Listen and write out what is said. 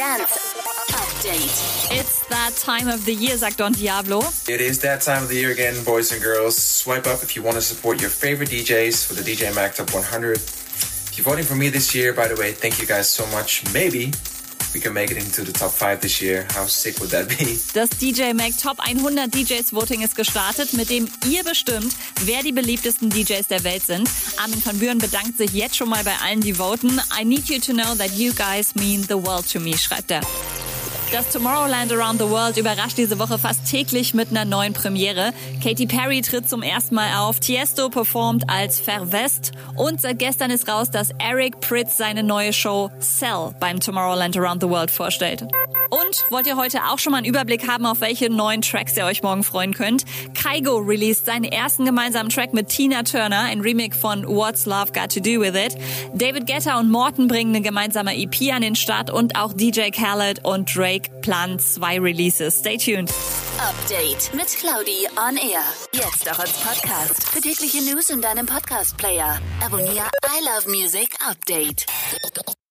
Dance Update. It's that time of the year, sagt Don Diablo. It is that time of the year again, boys and girls. Swipe up if you want to support your favorite DJs for the DJ Mag Top 100. If you're voting for me this year, by the way, thank you guys so much. Maybe we can make it into the top 5 this year. How sick would that be? Das DJ Mag Top 100 DJs Voting ist gestartet, mit dem ihr bestimmt, wer die beliebtesten DJs der Welt sind. Armin van Buren bedankt sich jetzt schon mal bei allen, die voten. I need you to know that you guys mean the world to me, schreibt er. Das Tomorrowland Around the World überrascht diese Woche fast täglich mit einer neuen Premiere. Katy Perry tritt zum ersten Mal auf, Tiesto performt als Verwest und seit gestern ist raus, dass Eric Pritz seine neue Show Cell beim Tomorrowland Around the World vorstellt. Und wollt ihr heute auch schon mal einen Überblick haben, auf welche neuen Tracks ihr euch morgen freuen könnt? Kygo released seinen ersten gemeinsamen Track mit Tina Turner, ein Remake von What's Love Got to Do With It. David Guetta und Morton bringen eine gemeinsame EP an den Start und auch DJ Khaled und Drake planen zwei Releases. Stay tuned. Update mit Claudi on Air. Jetzt auch als Podcast. Für tägliche News in deinem Podcast-Player. Abonniere I Love Music Update.